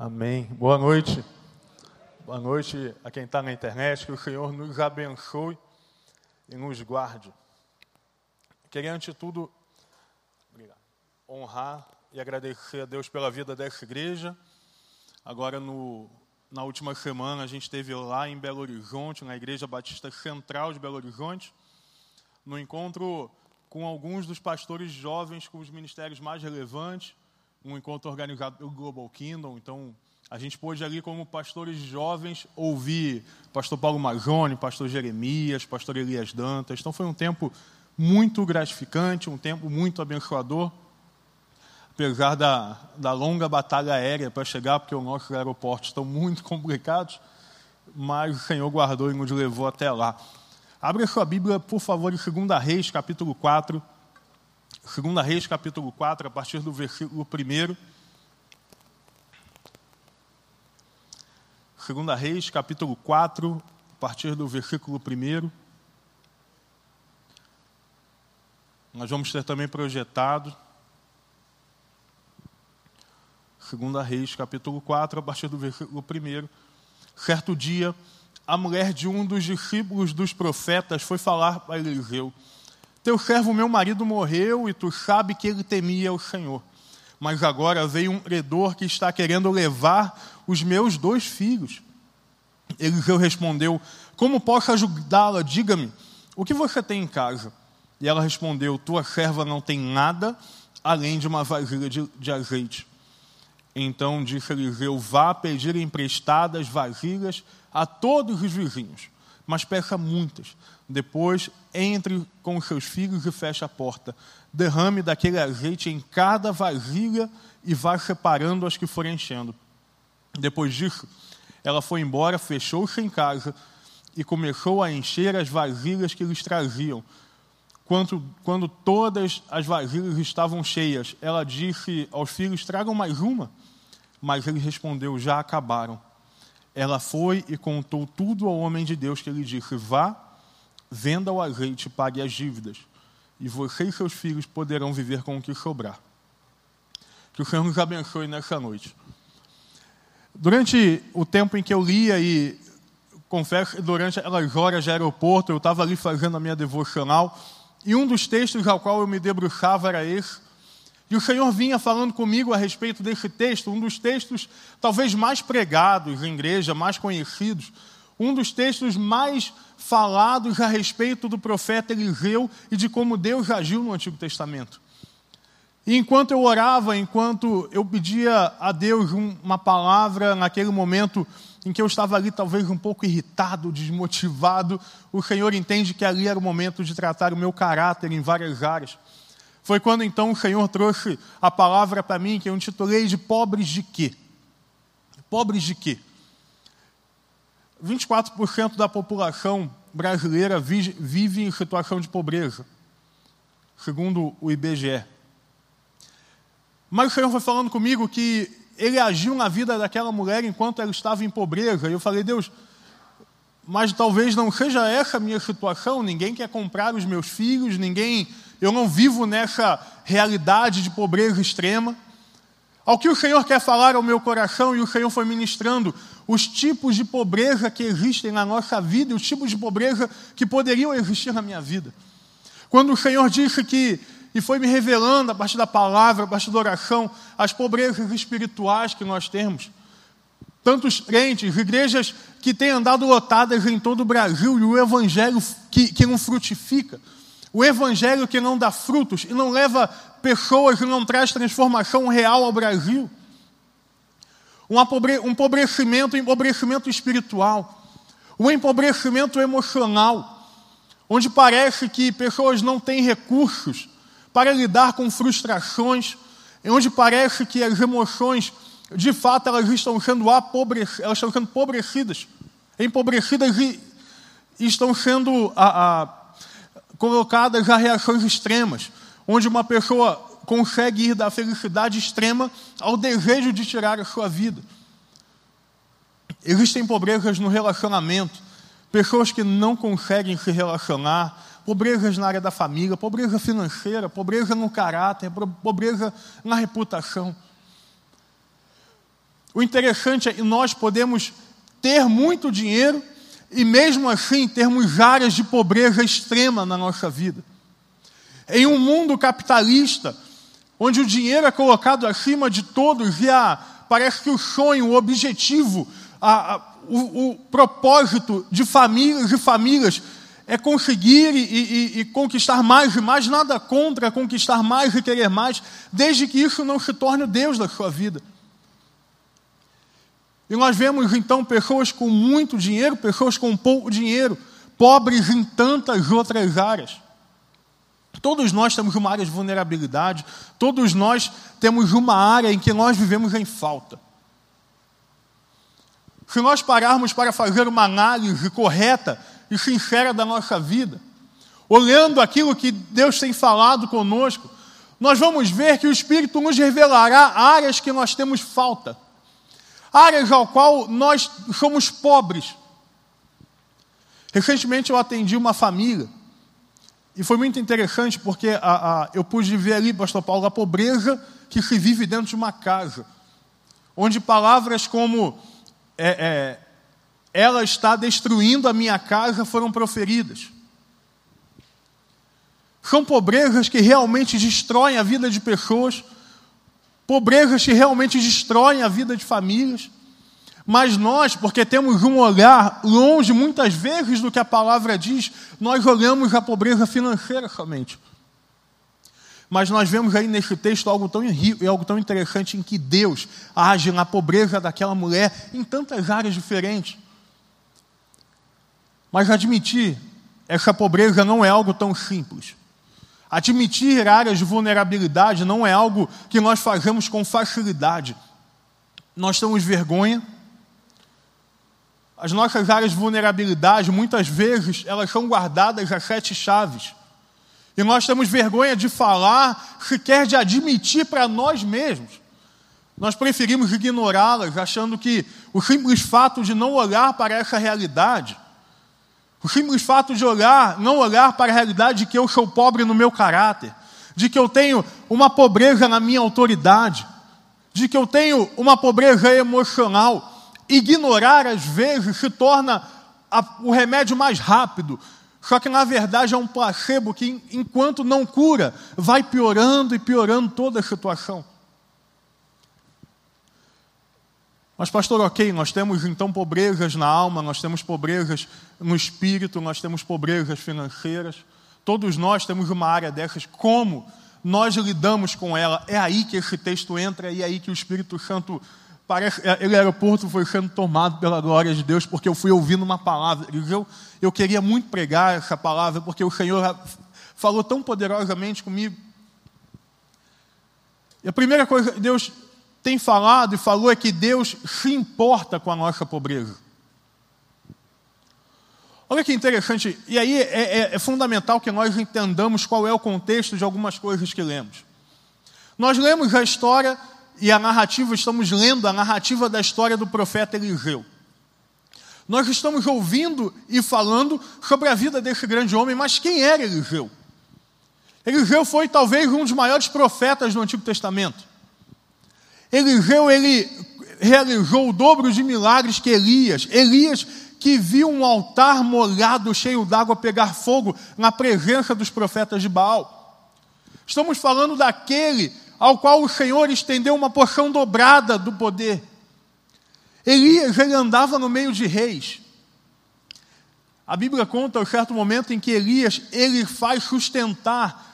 Amém. Boa noite. Boa noite a quem está na internet. Que o Senhor nos abençoe e nos guarde. Queria, antes de tudo, honrar e agradecer a Deus pela vida dessa igreja. Agora, no, na última semana, a gente esteve lá em Belo Horizonte, na Igreja Batista Central de Belo Horizonte, no encontro com alguns dos pastores jovens com os ministérios mais relevantes um encontro organizado pelo Global Kingdom. Então, a gente pôde ali, como pastores jovens, ouvir pastor Paulo Mazoni, pastor Jeremias, pastor Elias Dantas. Então, foi um tempo muito gratificante, um tempo muito abençoador. Apesar da, da longa batalha aérea para chegar, porque os nossos aeroportos estão muito complicados, mas o Senhor guardou e nos levou até lá. Abra sua Bíblia, por favor, em 2 Reis, capítulo 4. 2 Reis, capítulo 4, a partir do versículo 1. 2 Reis, capítulo 4, a partir do versículo 1. Nós vamos ter também projetado. 2 Reis, capítulo 4, a partir do versículo 1. Certo dia, a mulher de um dos discípulos dos profetas foi falar para Eliseu teu servo, meu marido, morreu e tu sabe que ele temia o Senhor. Mas agora veio um credor que está querendo levar os meus dois filhos. Eliseu respondeu: Como posso ajudá-la? Diga-me, o que você tem em casa? E ela respondeu: Tua serva não tem nada além de uma vasilha de, de azeite. Então disse Eliseu: Vá pedir emprestadas vasilhas a todos os vizinhos, mas peça muitas, depois, entre com os seus filhos e feche a porta. Derrame daquele azeite em cada vasilha e vá separando as que forem enchendo. Depois disso, ela foi embora, fechou-se em casa e começou a encher as vasilhas que lhes traziam. Quando, quando todas as vasilhas estavam cheias, ela disse aos filhos: Tragam mais uma. Mas ele respondeu: Já acabaram. Ela foi e contou tudo ao homem de Deus, que lhe disse: Vá venda o azeite e pague as dívidas, e você e seus filhos poderão viver com o que sobrar. Que o Senhor nos abençoe nessa noite. Durante o tempo em que eu lia e confesso durante aquelas horas de aeroporto, eu estava ali fazendo a minha devocional, e um dos textos ao qual eu me debruçava era esse. E o Senhor vinha falando comigo a respeito desse texto, um dos textos talvez mais pregados em igreja, mais conhecidos, um dos textos mais falados a respeito do profeta Eliseu e de como Deus agiu no Antigo Testamento. E enquanto eu orava, enquanto eu pedia a Deus uma palavra naquele momento em que eu estava ali talvez um pouco irritado, desmotivado, o Senhor entende que ali era o momento de tratar o meu caráter em várias áreas. Foi quando então o Senhor trouxe a palavra para mim que eu intitulei de pobres de quê? Pobres de quê? 24% da população brasileira vive em situação de pobreza, segundo o IBGE. Mas o Senhor foi falando comigo que ele agiu na vida daquela mulher enquanto ela estava em pobreza. E eu falei, Deus, mas talvez não seja essa a minha situação. Ninguém quer comprar os meus filhos, ninguém. Eu não vivo nessa realidade de pobreza extrema. Ao que o Senhor quer falar ao meu coração, e o Senhor foi ministrando os tipos de pobreza que existem na nossa vida e os tipos de pobreza que poderiam existir na minha vida. Quando o Senhor disse que, e foi me revelando a partir da palavra, a partir da oração, as pobrezas espirituais que nós temos. Tantos crentes, igrejas que têm andado lotadas em todo o Brasil e o evangelho que, que não frutifica. O evangelho que não dá frutos e não leva pessoas e não traz transformação real ao Brasil. Um empobrecimento, um empobrecimento espiritual, um empobrecimento emocional, onde parece que pessoas não têm recursos para lidar com frustrações, onde parece que as emoções, de fato, elas estão sendo apobrecidas, elas estão sendo empobrecidas, empobrecidas e, estão sendo a, a, colocadas a reações extremas, onde uma pessoa consegue ir da felicidade extrema ao desejo de tirar a sua vida. Existem pobrezas no relacionamento, pessoas que não conseguem se relacionar, pobrezas na área da família, pobreza financeira, pobreza no caráter, pobreza na reputação. O interessante é que nós podemos ter muito dinheiro e mesmo assim termos áreas de pobreza extrema na nossa vida. Em um mundo capitalista, onde o dinheiro é colocado acima de todos e a, parece que o sonho, o objetivo, a, a, o, o, propósito de famílias e famílias é conseguir e, e, e, conquistar mais e mais, nada contra conquistar mais e querer mais, desde que isso não se torne o Deus da sua vida. E nós vemos então pessoas com muito dinheiro, pessoas com pouco dinheiro, pobres em tantas outras áreas. Todos nós temos uma área de vulnerabilidade, todos nós temos uma área em que nós vivemos em falta. Se nós pararmos para fazer uma análise correta e sincera da nossa vida, olhando aquilo que Deus tem falado conosco, nós vamos ver que o Espírito nos revelará áreas que nós temos falta áreas ao qual nós somos pobres. Recentemente eu atendi uma família e foi muito interessante porque a, a, eu pude ver ali, pastor Paulo, a pobreza que se vive dentro de uma casa, onde palavras como é, é, ela está destruindo a minha casa foram proferidas. São pobrezas que realmente destroem a vida de pessoas pobrezas que realmente destroem a vida de famílias. Mas nós, porque temos um olhar longe muitas vezes do que a palavra diz, nós olhamos a pobreza financeira somente. Mas nós vemos aí nesse texto algo tão rico e algo tão interessante em que Deus age na pobreza daquela mulher em tantas áreas diferentes. Mas admitir essa pobreza não é algo tão simples. Admitir áreas de vulnerabilidade não é algo que nós fazemos com facilidade. Nós temos vergonha. As nossas áreas de vulnerabilidade, muitas vezes, elas são guardadas a sete chaves. E nós temos vergonha de falar, sequer de admitir para nós mesmos. Nós preferimos ignorá-las, achando que o simples fato de não olhar para essa realidade o simples fato de olhar, não olhar para a realidade de que eu sou pobre no meu caráter, de que eu tenho uma pobreza na minha autoridade, de que eu tenho uma pobreza emocional, ignorar às vezes se torna a, o remédio mais rápido. Só que na verdade é um placebo que, enquanto não cura, vai piorando e piorando toda a situação. Mas, pastor, ok, nós temos então pobrezas na alma, nós temos pobrezas no espírito, nós temos pobrezas financeiras. Todos nós temos uma área dessas. Como nós lidamos com ela? É aí que esse texto entra e é aí que o Espírito Santo parece. É, ele, aeroporto, foi sendo tomado pela glória de Deus, porque eu fui ouvindo uma palavra. Eu, eu queria muito pregar essa palavra, porque o Senhor falou tão poderosamente comigo. E a primeira coisa, Deus tem falado e falou é que Deus se importa com a nossa pobreza. Olha que interessante, e aí é, é, é, fundamental que nós entendamos qual é o contexto de algumas coisas que lemos. Nós lemos a história e a narrativa, estamos lendo a narrativa da história do profeta Eliseu. Nós estamos ouvindo e falando sobre a vida desse grande homem, mas quem era Eliseu? Eliseu foi talvez um dos maiores profetas do Antigo Testamento. Eliseu ele realizou o dobro de milagres que Elias. Elias que viu um altar molhado, cheio d'água, pegar fogo na presença dos profetas de Baal. Estamos falando daquele ao qual o Senhor estendeu uma porção dobrada do poder. Elias ele andava no meio de reis. A Bíblia conta um certo momento em que Elias ele faz sustentar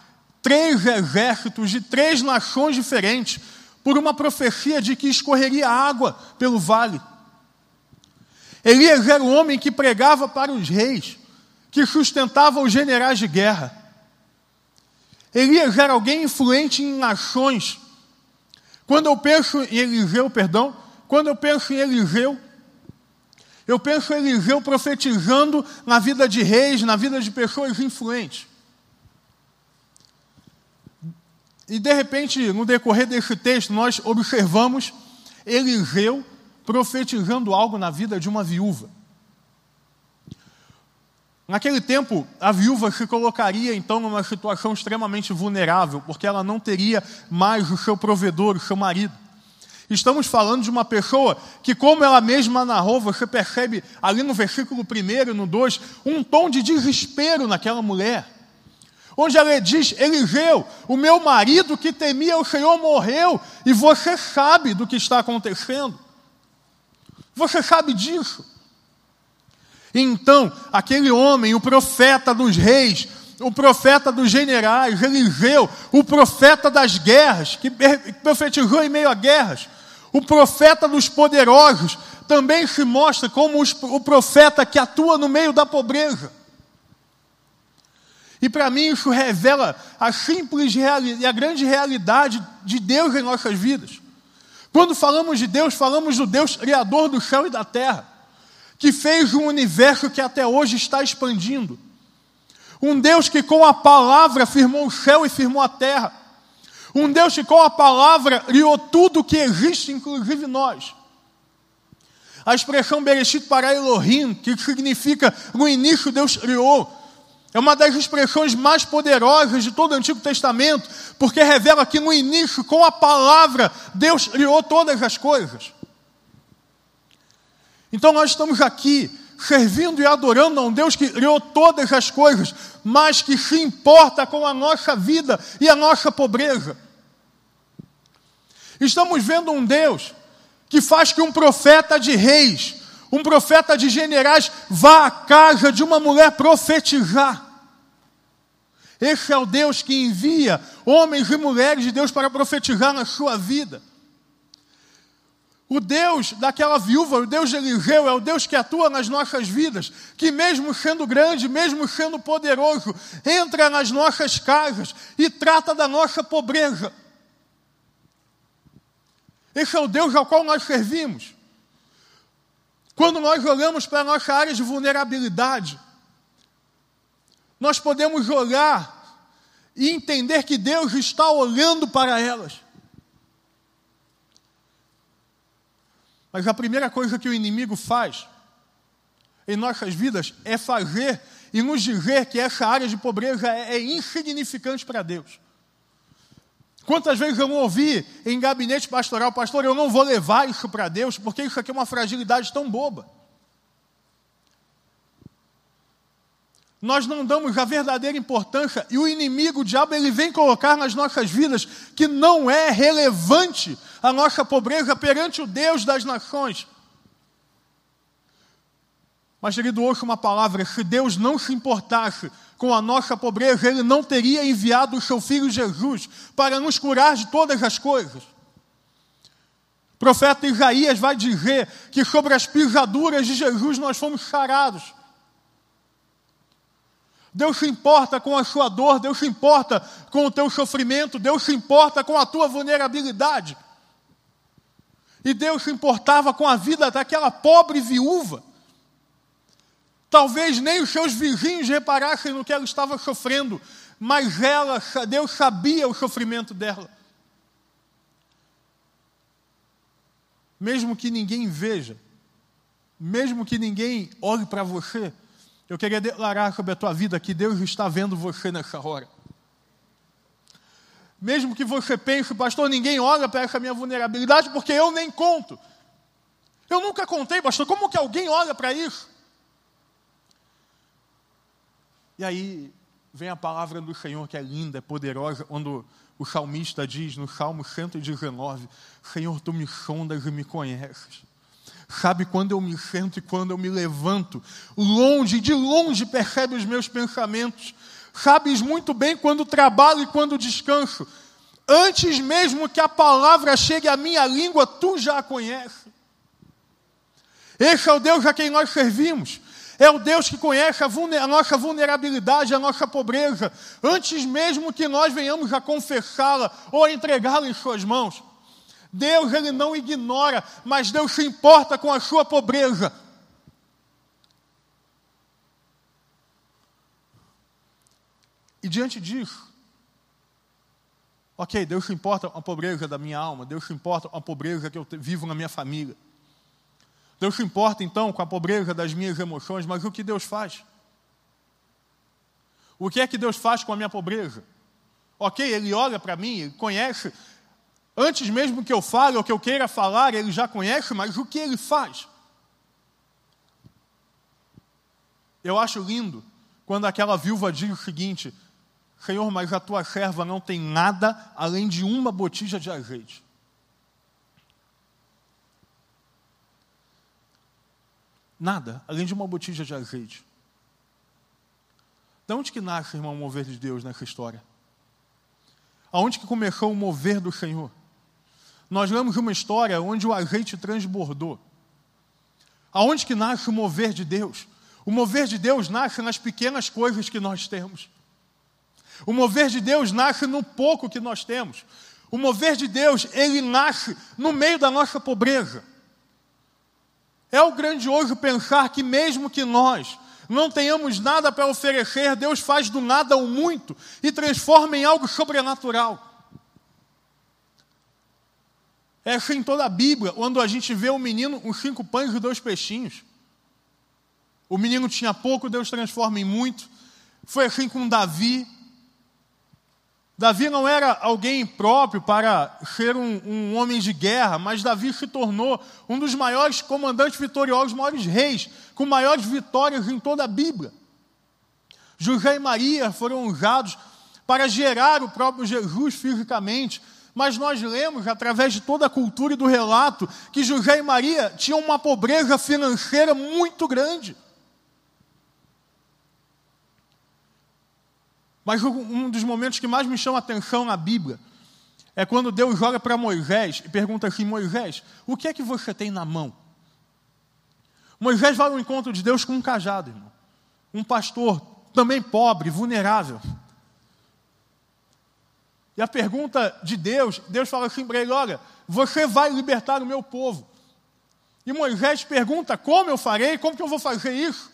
três exércitos de três nações diferentes por uma profecia de que escorreria água pelo vale. Elias era o homem que pregava para os reis, que sustentava os generais de guerra. Elias era alguém influente em nações. Quando eu penso em Eliseu, perdão, quando eu penso em Eliseu, eu penso em Eliseu profetizando na vida de reis, na vida de pessoas influentes. E de repente, no decorrer desse texto, nós observamos Eliseu profetizando algo na vida de uma viúva. Naquele tempo, a viúva se colocaria então numa situação extremamente vulnerável, porque ela não teria mais o seu provedor, o seu marido. Estamos falando de uma pessoa que, como ela mesma narrou, você percebe ali no versículo 1 e no 2, um tom de desespero naquela mulher. Onde ela diz: Eliseu, o meu marido que temia o Senhor morreu, e você sabe do que está acontecendo. Você sabe disso. Então, aquele homem, o profeta dos reis, o profeta dos generais, Eliseu, o profeta das guerras, que profetizou em meio a guerras, o profeta dos poderosos, também se mostra como o profeta que atua no meio da pobreza. E para mim isso revela a simples e a grande realidade de Deus em nossas vidas. Quando falamos de Deus, falamos do Deus Criador do céu e da terra, que fez um universo que até hoje está expandindo. Um Deus que com a palavra firmou o céu e firmou a terra. Um Deus que com a palavra criou tudo que existe, inclusive nós. A expressão Bereshit para Elohim, que significa no início Deus criou, é uma das expressões mais poderosas de todo o Antigo Testamento, porque revela que no início, com a palavra, Deus criou todas as coisas. Então nós estamos aqui servindo e adorando a um Deus que criou todas as coisas, mas que se importa com a nossa vida e a nossa pobreza. Estamos vendo um Deus que faz que um profeta de reis, um profeta de generais, vá à casa de uma mulher profetizar. Esse é o Deus que envia homens e mulheres de Deus para profetizar na sua vida. O Deus daquela viúva, o Deus de Eliseu, é o Deus que atua nas nossas vidas, que mesmo sendo grande, mesmo sendo poderoso, entra nas nossas casas e trata da nossa pobreza. Esse é o Deus ao qual nós servimos. Quando nós olhamos para a nossa área de vulnerabilidade, nós podemos olhar e entender que Deus está olhando para elas. Mas a primeira coisa que o inimigo faz em nossas vidas é fazer e nos dizer que essa área de pobreza é, é insignificante para Deus. Quantas vezes eu ouvi em gabinete pastoral, pastor, eu não vou levar isso para Deus, porque isso aqui é uma fragilidade tão boba. Nós não damos a verdadeira importância e o inimigo, o diabo, ele vem colocar nas nossas vidas que não é relevante a nossa pobreza perante o Deus das nações. Mas, querido, ouça uma palavra: se Deus não se importasse com a nossa pobreza, Ele não teria enviado o seu Filho Jesus para nos curar de todas as coisas. O profeta Isaías vai dizer que sobre as pisaduras de Jesus nós fomos sarados. Deus se importa com a sua dor, Deus se importa com o teu sofrimento, Deus se importa com a tua vulnerabilidade. E Deus se importava com a vida daquela pobre viúva. Talvez nem os seus vizinhos reparassem no que ela estava sofrendo, mas ela, Deus sabia o sofrimento dela. Mesmo que ninguém veja, mesmo que ninguém olhe para você, eu queria declarar sobre a tua vida que Deus está vendo você nessa hora. Mesmo que você pense, pastor, ninguém olha para essa minha vulnerabilidade porque eu nem conto. Eu nunca contei, pastor, como que alguém olha para isso? E aí vem a palavra do Senhor que é linda, é poderosa, quando o salmista diz no Salmo 119: Senhor, tu me sondas e me conheces sabe quando eu me sento e quando eu me levanto. Longe, de longe percebe os meus pensamentos. Sabes muito bem quando trabalho e quando descanso. Antes mesmo que a palavra chegue à minha língua, tu já a conheces. Esse é o Deus a quem nós servimos. É o Deus que conhece a, a, nossa vulnerabilidade, a nossa pobreza, antes mesmo que nós venhamos a confessá-la ou a entregá-la em Suas mãos. Deus ele não ignora, mas Deus se importa com a sua pobreza. E diante disso, ok, Deus se importa com a pobreza da minha alma, Deus se importa com a pobreza que eu vivo na minha família. Deus se importa então com a pobreza das minhas emoções, mas o que Deus faz? O que é que Deus faz com a minha pobreza? Ok, Ele olha para mim, Ele conhece Antes mesmo que eu fale ou que eu queira falar, ele já conhece, mas o que ele faz? Eu acho lindo quando aquela viúva diz o seguinte: Senhor, mas a tua serva não tem nada além de uma botija de azeite. Nada além de uma botija de azeite. De onde que nasce, irmão, o mover de Deus nessa história? Aonde que começou o mover do Senhor? Nós lemos uma história onde o azeite transbordou. Aonde que nasce o mover de Deus? O mover de Deus nasce nas pequenas coisas que nós temos. O mover de Deus nasce no pouco que nós temos. O mover de Deus, ele nasce no meio da nossa pobreza. É o grandioso pensar que, mesmo que nós não tenhamos nada para oferecer, Deus faz do nada o muito e transforma em algo sobrenatural. É assim toda a Bíblia, quando a gente vê um menino, uns cinco pães e dois peixinhos. O menino tinha pouco, Deus transforma em muito. Foi assim com Davi. Davi não era alguém próprio para ser um, um, homem de guerra, mas Davi se tornou um dos maiores comandantes vitoriosos, os maiores reis, com maiores vitórias em toda a Bíblia. José e Maria foram usados para gerar o próprio Jesus fisicamente, mas nós lemos, através de toda a cultura e do relato, que José e Maria tinham uma pobreza financeira muito grande. Mas um dos momentos que mais me chama a atenção na Bíblia é quando Deus olha para Moisés e pergunta assim: Moisés, o que é que você tem na mão? Moisés vai ao encontro de Deus com um cajado, irmão. Um pastor também pobre, vulnerável. E a pergunta de Deus, Deus fala assim para ele: Olha, você vai libertar o meu povo. E Moisés pergunta: Como eu farei? Como que eu vou fazer isso?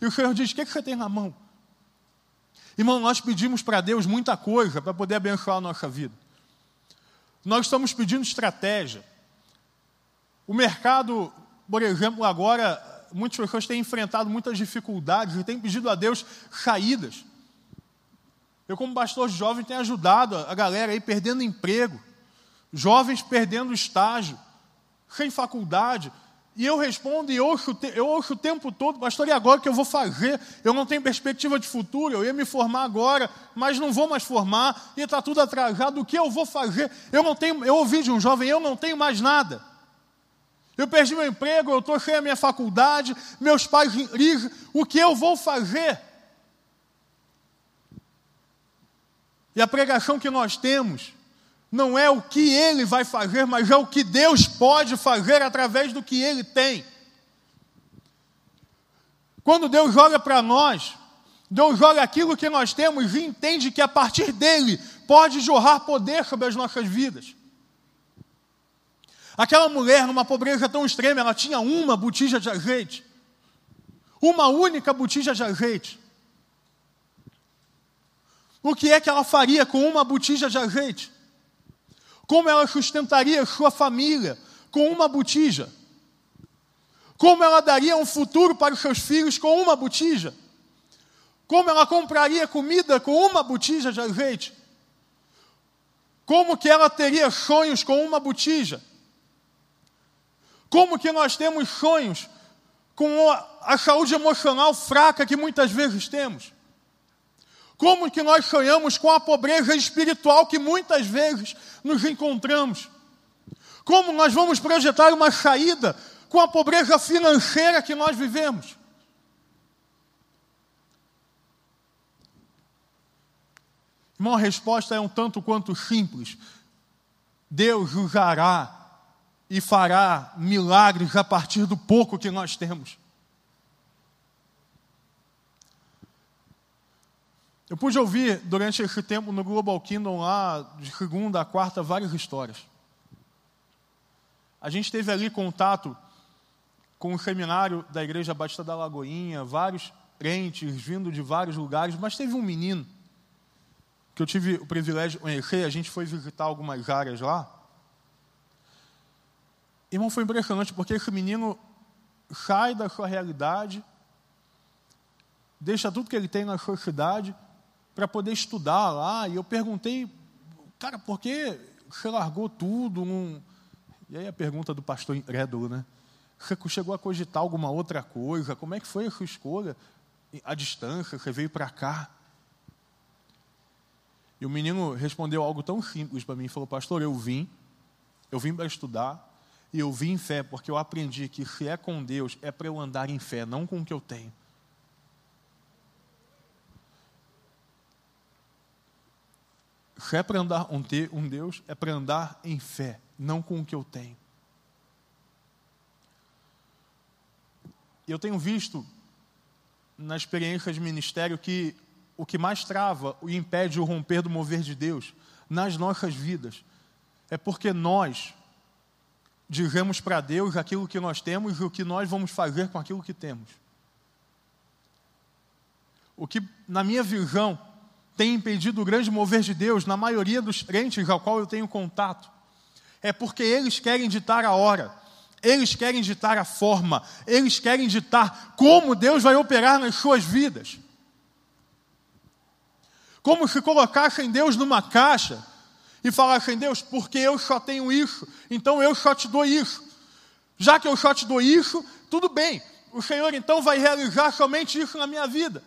E o Senhor diz: O que, que você tem na mão? Irmão, nós pedimos para Deus muita coisa para poder abençoar a nossa vida. Nós estamos pedindo estratégia. O mercado, por exemplo, agora, muitas pessoas têm enfrentado muitas dificuldades e têm pedido a Deus saídas. Eu, como pastor jovem, tenho ajudado a galera aí perdendo emprego, jovens perdendo estágio, sem faculdade, e eu respondo e ouço, eu ouço o tempo todo, pastor, e agora o que eu vou fazer? Eu não tenho perspectiva de futuro, eu ia me formar agora, mas não vou mais formar, e está tudo atrasado, o que eu vou fazer? Eu não tenho, eu ouvi de um jovem, eu não tenho mais nada. Eu perdi meu emprego, eu estou sem a minha faculdade, meus pais ligam, o que eu vou fazer? E a pregação que nós temos não é o que ele vai fazer, mas é o que Deus pode fazer através do que ele tem. Quando Deus olha para nós, Deus olha aquilo que nós temos e entende que a partir dele pode jorrar poder sobre as nossas vidas. Aquela mulher, numa pobreza tão extrema, ela tinha uma botija de azeite. Uma única botija de azeite. O que é que ela faria com uma botija de azeite? Como ela sustentaria sua família com uma botija? Como ela daria um futuro para os seus filhos com uma botija? Como ela compraria comida com uma botija de azeite? Como que ela teria sonhos com uma botija? Como que nós temos sonhos com a saúde emocional fraca que muitas vezes temos? Como que nós sonhamos com a pobreza espiritual que muitas vezes nos encontramos? Como nós vamos projetar uma saída com a pobreza financeira que nós vivemos? Irmão, a resposta é um tanto quanto simples. Deus usará e fará milagres a partir do pouco que nós temos. Eu pude ouvir durante esse tempo no Global Kingdom lá, de segunda a quarta, várias histórias. A gente teve ali contato com o seminário da Igreja Batista da Lagoinha, vários crentes vindo de vários lugares, mas teve um menino que eu tive o privilégio de conhecer, a gente foi visitar algumas áreas lá. Irmão, foi impressionante porque esse menino sai da sua realidade, deixa tudo que ele tem na sua cidade para poder estudar lá. E eu perguntei, cara, por que você largou tudo. Um... E aí a pergunta do pastor incrédulo, né? Você chegou a cogitar alguma outra coisa? Como é que foi a sua escolha? A distância, você veio para cá. E o menino respondeu algo tão simples para mim, falou, pastor, eu vim, eu vim para estudar, e eu vim em fé, porque eu aprendi que se é com Deus, é para eu andar em fé, não com o que eu tenho. Se é para andar um, um Deus, é para andar em fé, não com o que eu tenho. Eu tenho visto na experiência de ministério que o que mais trava e impede o romper do mover de Deus nas nossas vidas é porque nós dizemos para Deus aquilo que nós temos e o que nós vamos fazer com aquilo que temos. O que, na minha visão, tem impedido o grande mover de Deus na maioria dos crentes ao qual eu tenho contato é porque eles querem ditar a hora, eles querem ditar a forma, eles querem ditar como Deus vai operar nas suas vidas. Como se colocassem Deus numa caixa e falassem, Deus, porque eu só tenho isso, então eu só te dou isso. Já que eu só te dou isso, tudo bem, o Senhor então vai realizar somente isso na minha vida.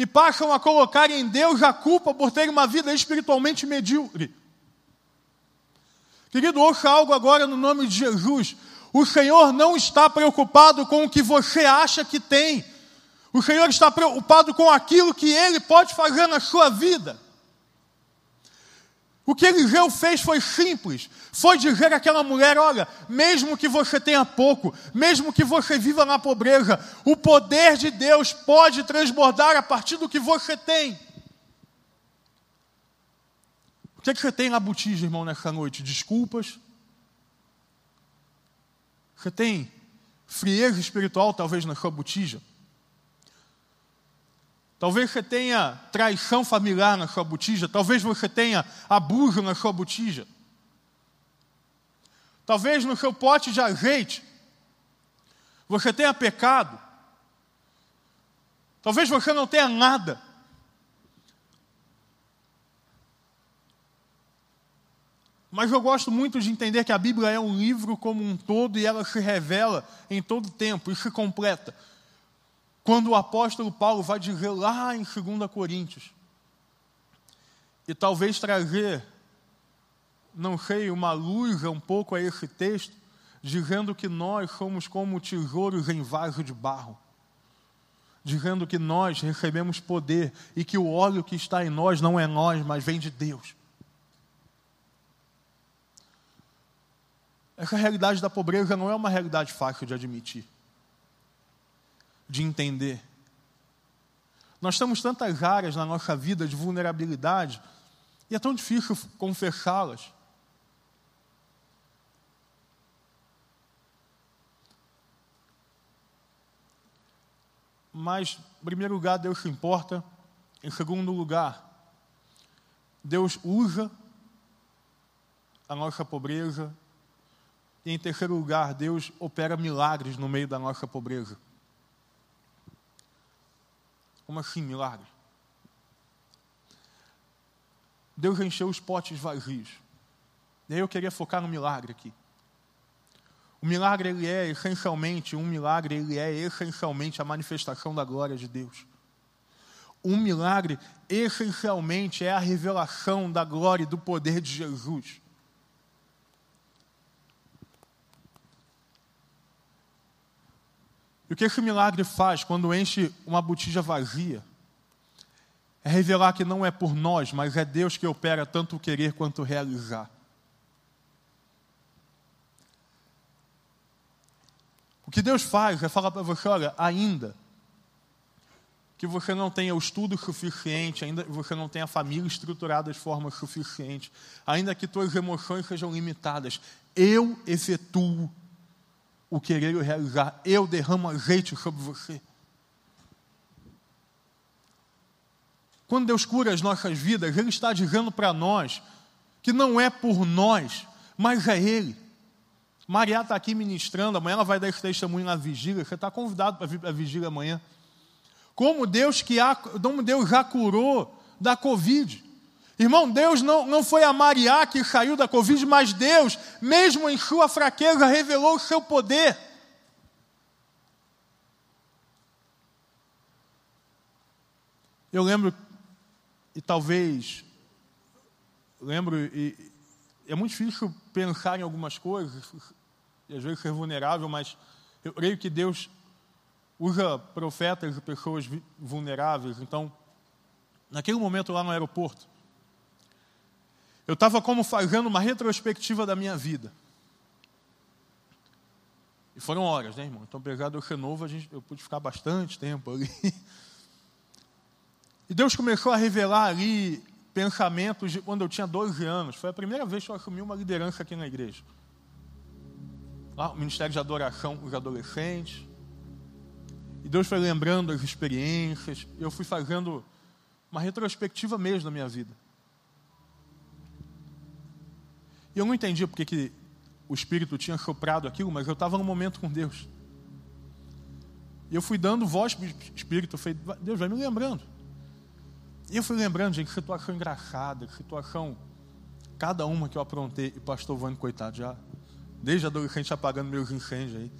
E passam a colocar em Deus a culpa por ter uma vida espiritualmente medíocre. Querido, ouça algo agora no nome de Jesus. O Senhor não está preocupado com o que você acha que tem. O Senhor está preocupado com aquilo que Ele pode fazer na sua vida. O que Eliseu fez foi simples: foi dizer àquela mulher: olha, mesmo que você tenha pouco, mesmo que você viva na pobreza, o poder de Deus pode transbordar a partir do que você tem. O que, é que você tem na botija, irmão, nessa noite? Desculpas? Você tem frieza espiritual, talvez, na sua botija? Talvez você tenha traição familiar na sua botija. Talvez você tenha abuso na sua botija. Talvez no seu pote de azeite você tenha pecado. Talvez você não tenha nada. Mas eu gosto muito de entender que a Bíblia é um livro como um todo e ela se revela em todo tempo e se completa. Quando o apóstolo Paulo vai dizer lá em 2 Coríntios, e talvez trazer, não sei, uma luz um pouco a esse texto, dizendo que nós somos como tesouros em vaso de barro, dizendo que nós recebemos poder e que o óleo que está em nós não é nós, mas vem de Deus. Essa realidade da pobreza não é uma realidade fácil de admitir de entender. Nós temos tantas áreas na nossa vida de vulnerabilidade e é tão difícil confessá-las. Mas, em primeiro lugar, Deus se importa. Em segundo lugar, Deus usa a nossa pobreza. E, em terceiro lugar, Deus opera milagres no meio da nossa pobreza. Como assim, milagre? Deus encheu os potes vazios. E aí eu queria focar no milagre aqui. O milagre ele é essencialmente, um milagre ele é essencialmente a manifestação da glória de Deus. Um milagre essencialmente é a revelação da glória e do poder de Jesus. E o que esse milagre faz quando enche uma botija vazia? É revelar que não é por nós, mas é Deus que opera tanto o querer quanto o realizar. O que Deus faz é falar para você: olha, ainda que você não tenha o estudo suficiente, ainda que você não tenha a família estruturada de forma suficiente, ainda que suas emoções sejam limitadas, eu efetuo o querer e o realizar. Eu derramo azeite sobre você. Quando Deus cura as nossas vidas, Ele está dizendo para nós que não é por nós, mas é Ele. Maria está aqui ministrando, amanhã ela vai dar esse testemunho na vigília. Você está convidado para vir para a vigília amanhã. Como Deus, que como Deus já curou da Covid. Irmão, Deus não, não foi a Maria que saiu da Covid, mas Deus, mesmo em sua fraqueza, revelou o seu poder. Eu lembro, e talvez, lembro, e é muito difícil pensar em algumas coisas, e às vezes ser vulnerável, mas eu creio que Deus usa profetas e pessoas vulneráveis. Então, naquele momento lá no aeroporto, eu estava como fazendo uma retrospectiva da minha vida. E foram horas, né, irmão? Então, apesar de eu ser novo, a gente, eu pude ficar bastante tempo ali. E Deus começou a revelar ali pensamentos de quando eu tinha 12 anos. Foi a primeira vez que eu assumi uma liderança aqui na igreja. Lá, o Ministério de Adoração os adolescentes. E Deus foi lembrando as experiências. Eu fui fazendo uma retrospectiva mesmo da minha vida. E eu não entendia porque que o Espírito tinha soprado aquilo, mas eu estava num momento com Deus. E eu fui dando voz para o Espírito. Eu falei, Deus vai me lembrando. E eu fui lembrando, gente, situação engraçada, situação, cada uma que eu aprontei, e pastor Vânia, coitado, já, desde adolescente apagando meus incêndios aí.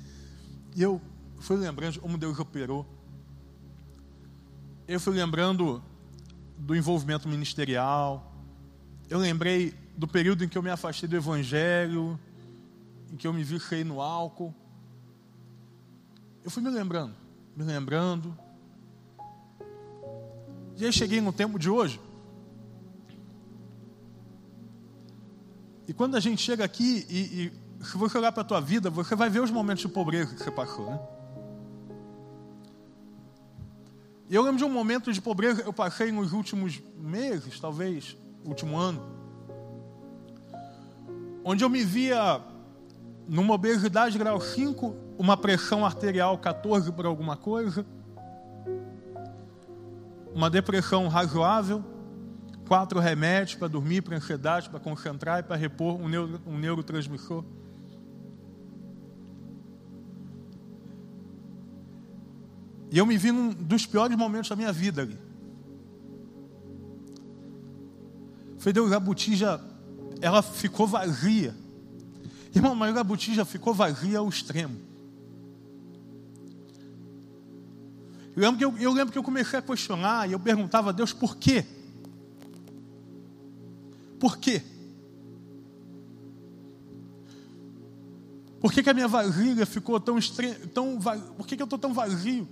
E eu fui lembrando como Deus operou. Eu fui lembrando do envolvimento ministerial. Eu lembrei do período em que eu me afastei do Evangelho, em que eu me viciei no álcool. Eu fui me lembrando, me lembrando. E aí cheguei no tempo de hoje. E quando a gente chega aqui e, e se você olhar para a tua vida, você vai ver os momentos de pobreza que você passou, né? E eu lembro de um momento de pobreza que eu passei nos últimos meses, talvez, último ano, onde eu me via numa obesidade grau 5, uma pressão arterial 14 por alguma coisa, uma depressão razoável, quatro remédios para dormir, para ansiedade, para concentrar e para repor um, neuro, um neurotransmissor. E eu me vi num dos piores momentos da minha vida ali. Foi Deus, a botija, ela ficou vazia. Irmão, mas a botija ficou vazia ao extremo. Eu lembro, que eu, eu lembro que eu comecei a questionar e eu perguntava a Deus por quê? Por quê? Por que, que a minha vasilha ficou tão estranha? Tão, por que, que eu estou tão vazio?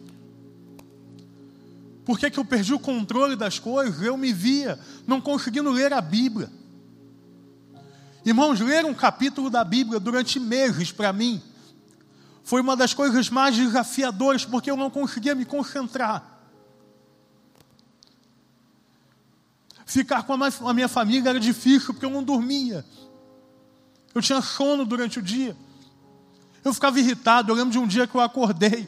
Por que, que eu perdi o controle das coisas? Eu me via não conseguindo ler a Bíblia. Irmãos, ler um capítulo da Bíblia durante meses para mim foi uma das coisas mais desafiadoras, porque eu não conseguia me concentrar. Ficar com a minha família era difícil, porque eu não dormia. Eu tinha sono durante o dia. Eu ficava irritado. Eu lembro de um dia que eu acordei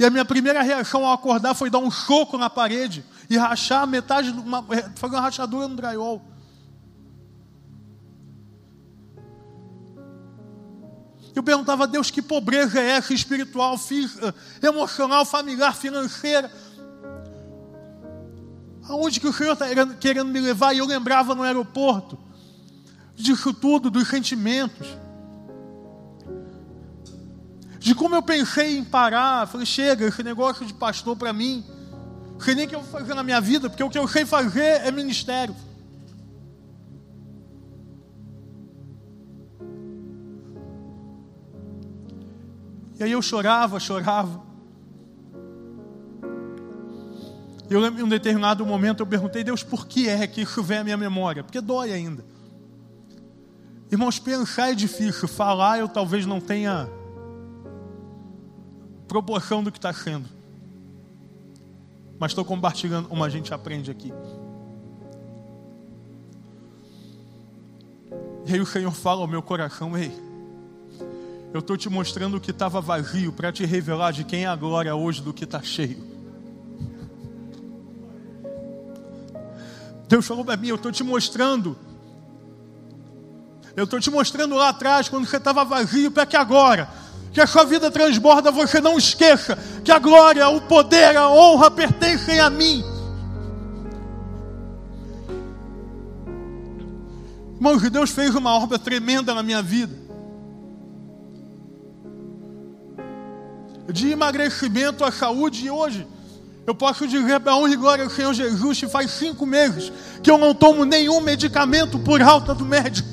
e a minha primeira reação ao acordar foi dar um soco na parede e rachar metade, uma, fazer uma rachadura no drywall. Eu perguntava a Deus que pobreza é essa espiritual, física, emocional, familiar, financeira. Aonde que o Senhor está querendo me levar? E eu lembrava no aeroporto disso tudo, dos sentimentos de como eu pensei em parar. Falei, chega, esse negócio de pastor para mim, sei nem o que eu vou fazer na minha vida, porque o que eu sei fazer é ministério. E aí eu chorava, chorava. Eu lembro em um determinado momento eu perguntei, Deus, por que é que isso vem à minha memória? Porque dói ainda. Irmãos, pensar é difícil, falar eu talvez não tenha proporção do que está sendo. Mas estou compartilhando como a gente aprende aqui. E aí o Senhor fala ao meu coração: Ei, eu estou te mostrando o que estava vazio para te revelar de quem é a glória hoje do que está cheio. Deus falou para mim: Eu estou te mostrando. Eu estou te mostrando lá atrás, quando você estava vazio, para que agora que a sua vida transborda, você não esqueça que a glória, o poder, a honra pertencem a mim. Irmãos, Deus fez uma obra tremenda na minha vida. De emagrecimento à saúde, e hoje eu posso dizer para honra e glória ao Senhor Jesus que faz cinco meses que eu não tomo nenhum medicamento por alta do médico.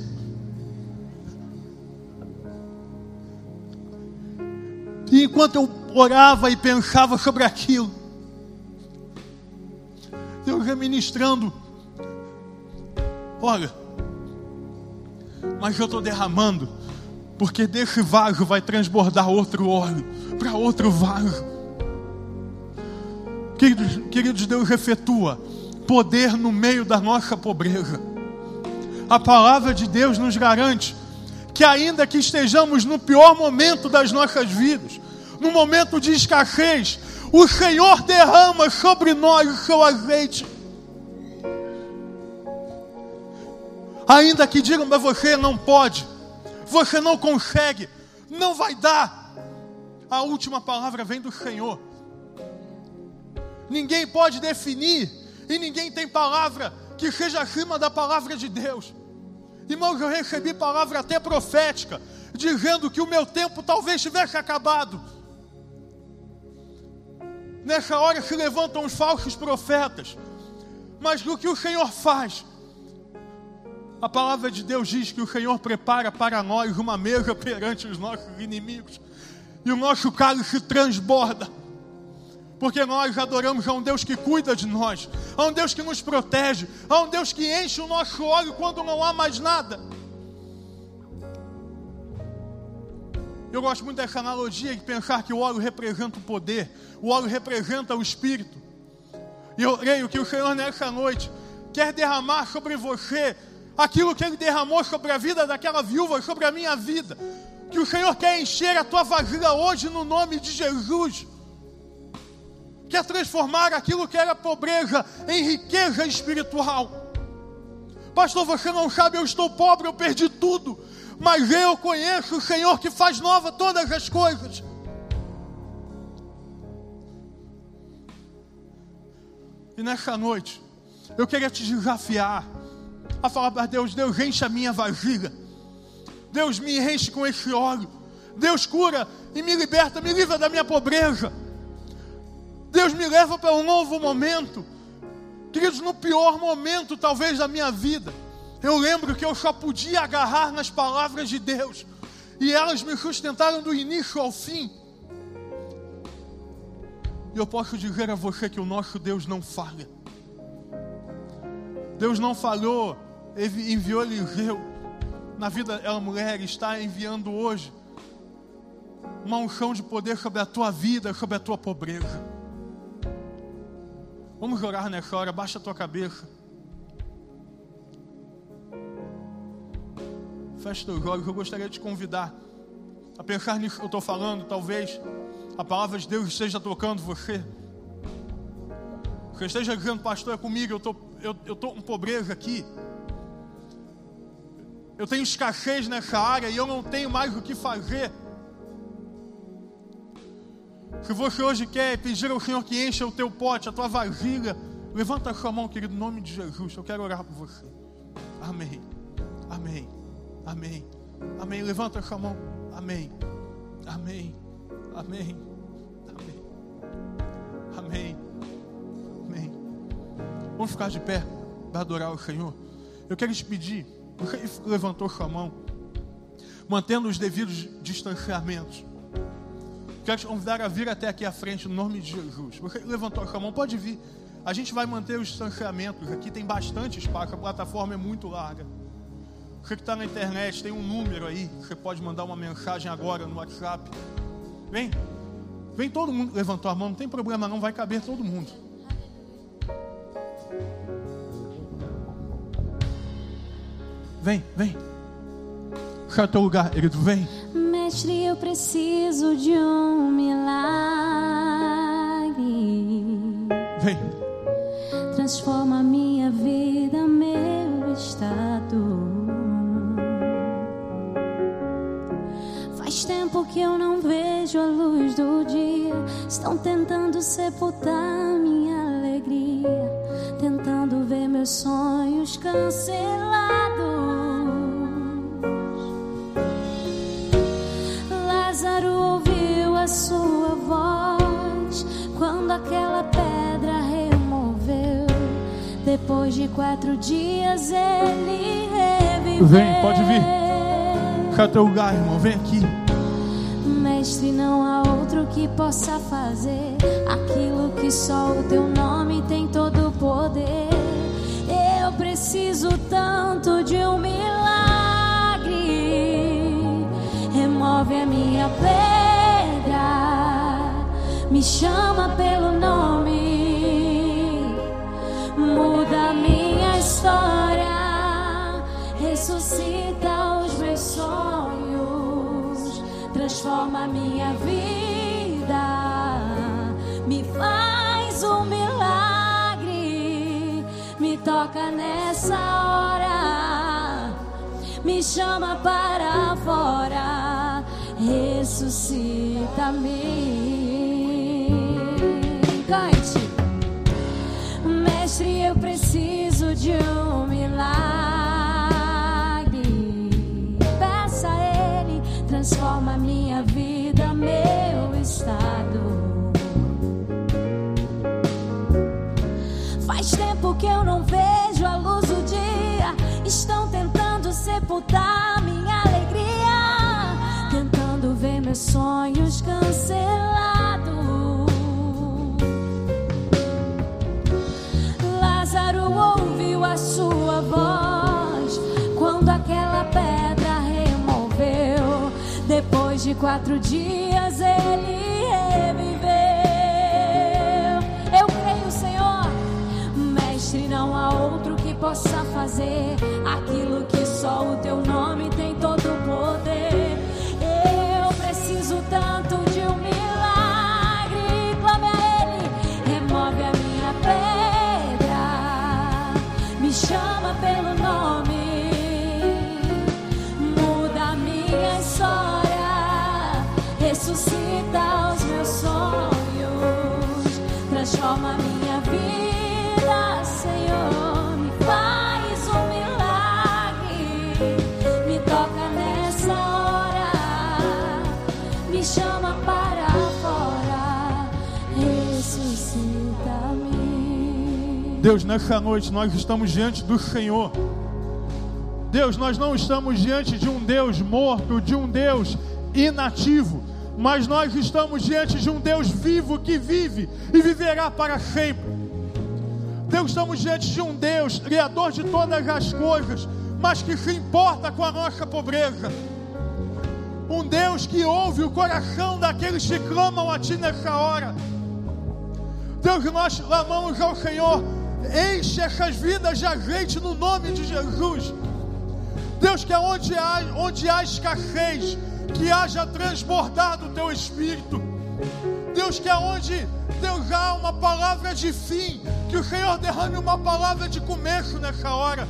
E enquanto eu orava e pensava sobre aquilo, Deus ministrando. Olha, mas eu estou derramando, porque desse vaso vai transbordar outro óleo para outro vaso. Queridos, queridos, Deus efetua poder no meio da nossa pobreza. A palavra de Deus nos garante que, ainda que estejamos no pior momento das nossas vidas, no momento de escassez, o Senhor derrama sobre nós o seu azeite. Ainda que digam para você não pode, você não consegue, não vai dar. A última palavra vem do Senhor ninguém pode definir e ninguém tem palavra que seja acima da palavra de Deus. Irmãos, eu recebi palavra até profética, dizendo que o meu tempo talvez tivesse acabado. Nessa hora se levantam os falsos profetas, mas o que o Senhor faz? A palavra de Deus diz que o Senhor prepara para nós uma mesa perante os nossos inimigos, e o nosso cálice transborda porque nós adoramos a um Deus que cuida de nós, a um Deus que nos protege, a um Deus que enche o nosso óleo quando não há mais nada. Eu gosto muito dessa analogia de pensar que o óleo representa o poder, o óleo representa o Espírito. E eu creio que o Senhor nessa noite quer derramar sobre você aquilo que Ele derramou sobre a vida daquela viúva, sobre a minha vida. Que o Senhor quer encher a tua vasilha hoje no nome de Jesus quer transformar aquilo que era pobreza em riqueza espiritual. Pastor, você não sabe, eu estou pobre, eu perdi tudo, mas eu conheço o Senhor que faz nova todas as coisas. E nessa noite, eu queria te desafiar a falar para Deus: Deus, enche a minha vasilha. Deus, me enche com esse óleo. Deus, cura e me liberta, me livra da minha pobreza. Deus me leva para um novo momento. Queridos, no pior momento talvez da minha vida, eu lembro que eu só podia agarrar nas palavras de Deus, e elas me sustentaram do início ao fim. E eu posso dizer a você que o nosso Deus não falha. Deus não falhou, enviou Eliseu na vida da mulher, está enviando hoje uma unção de poder sobre a tua vida, sobre a tua pobreza. Vamos orar nessa hora, baixa a tua cabeça. Feche teus olhos, eu gostaria de te convidar a pensar nisso que eu estou falando. Talvez a palavra de Deus esteja tocando você. Você esteja dizendo, pastor, é comigo, eu tô, estou tô com pobreza aqui. Eu tenho escassez nessa área e eu não tenho mais o que fazer. Se você hoje quer pedir ao Senhor que encha o teu pote, a tua vasilha, levanta a sua mão, querido, em nome de Jesus. Eu quero orar por você. Amém. Amém. Amém. Amém. Levanta a sua mão. Amém. Amém. Amém. Amém. Amém. Amém. Vamos ficar de pé para adorar o Senhor. Eu quero te pedir, você levantou sua mão, mantendo os devidos distanciamentos. Quero te convidar a vir até aqui à frente, no nome de Jesus. Você levantou a sua mão, pode vir. A gente vai manter os distanciamentos. Aqui tem bastante espaço, a plataforma é muito larga. Você que está na internet, tem um número aí. Você pode mandar uma mensagem agora no WhatsApp. Vem, vem todo mundo. Levantou a mão, não tem problema, não vai caber todo mundo. Vem, vem. Qual é o teu lugar, querido? Vem. Mestre, eu preciso de um milagre. Vem. Transforma minha vida, meu estado. Faz tempo que eu não vejo a luz do dia. Estão tentando sepultar quatro dias ele reviveu. Vem, pode vir. Fica teu lugar, irmão. Vem aqui. Mestre, não há outro que possa fazer aquilo que só o teu nome tem todo o poder. Eu preciso tanto de um milagre. Remove a minha pedra, me chama pelo nome, transforma minha vida, me faz um milagre, me toca nessa hora, me chama para fora, ressuscita-me. Cante. Mestre, eu preciso de um milagre. Transforma minha vida, meu estado. Faz tempo que eu não vejo a luz do dia. Estão tentando sepultar minha alegria, tentando ver meus sonhos cancelados. Quatro dias ele reviveu. Eu creio, Senhor, Mestre, não há outro que possa fazer aquilo que só o teu nome tem todo o poder. Deus, nessa noite nós estamos diante do Senhor. Deus, nós não estamos diante de um Deus morto, de um Deus inativo, mas nós estamos diante de um Deus vivo que vive e viverá para sempre. Deus, estamos diante de um Deus, Criador de todas as coisas, mas que se importa com a nossa pobreza. Um Deus que ouve o coração daqueles que clamam a Ti nessa hora. Deus, nós clamamos ao Senhor, enche essas vidas de azeite no nome de Jesus. Deus, que aonde há, onde há escassez, que haja transbordado o Teu Espírito. Deus, que aonde Deus há uma palavra de fim, que o Senhor derrame uma palavra de começo nessa hora.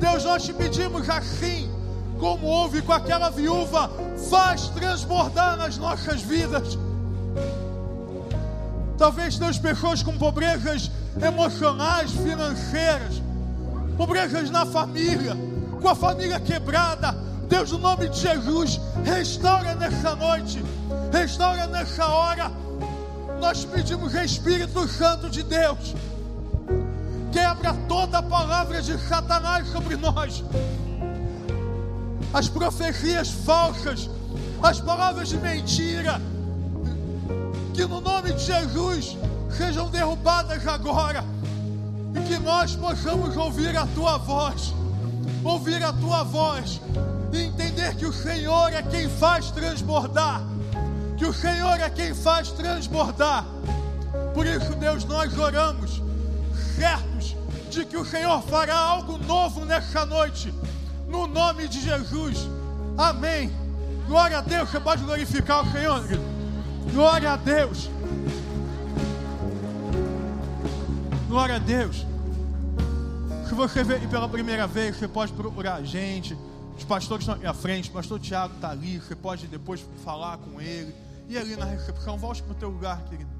Deus, nós te pedimos assim, como houve com aquela viúva, faz transbordar nas nossas vidas. Talvez Deus, pessoas com pobrezas emocionais, financeiras, pobrezas na família, com a família quebrada. Deus, no nome de Jesus, restaura nessa noite, restaura nessa hora. Nós pedimos, Espírito Santo de Deus, quebra toda a palavra de Satanás sobre nós, as profecias falsas, as palavras de mentira, que no nome de Jesus sejam derrubadas agora e que nós possamos ouvir a tua voz, ouvir a tua voz e entender que o Senhor é quem faz transbordar, que o Senhor é quem faz transbordar. Por isso, Deus, nós oramos, certos de que o Senhor fará algo novo nessa noite, no nome de Jesus. Amém. Glória a Deus, você pode glorificar o Senhor. Glória a Deus. Glória a Deus. Se você veio pela primeira vez, você pode procurar a gente. Os pastores estão aqui à frente, o pastor Tiago está ali. Você pode depois falar com ele. E ali na recepção, volte para o teu lugar, querido.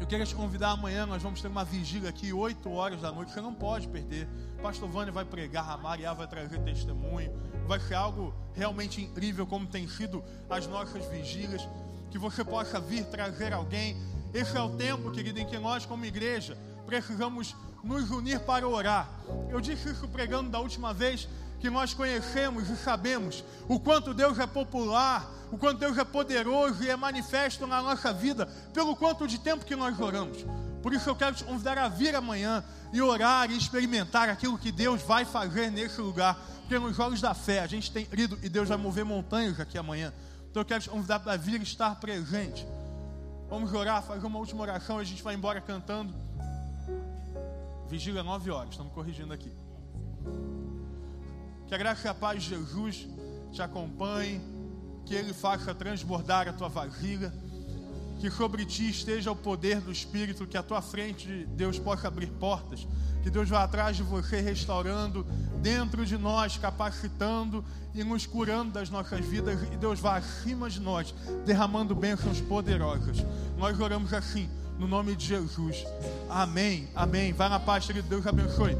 Eu queria te convidar amanhã, nós vamos ter uma vigília aqui, 8 horas da noite, você não pode perder. O pastor Vânia vai pregar, a Maria vai trazer testemunho. Vai ser algo realmente incrível, como tem sido as nossas vigílias. Que você possa vir trazer alguém. Esse é o tempo, querido, em que nós, como igreja, precisamos nos unir para orar. Eu disse isso pregando da última vez que nós conhecemos e sabemos o quanto Deus é popular, o quanto Deus é poderoso e é manifesto na nossa vida, pelo quanto de tempo que nós oramos. Por isso eu quero te convidar a vir amanhã e orar e experimentar aquilo que Deus vai fazer nesse lugar. Porque nos jogos da fé a gente tem ido e Deus vai mover montanhas aqui amanhã. Então eu quero te convidar para vir estar presente. Vamos orar, fazer uma última oração e a gente vai embora cantando. Vigília nove horas, estamos corrigindo aqui. Que a graça e a paz de Jesus te acompanhe, que Ele faça transbordar a tua vasilha que sobre ti esteja o poder do Espírito, que à tua frente Deus possa abrir portas, que Deus vá atrás de você restaurando dentro de nós, capacitando e nos curando das nossas vidas, e Deus vá acima de nós, derramando bênçãos poderosas. Nós oramos assim, no nome de Jesus. Amém, amém. Vai na paz, querido. Deus abençoe.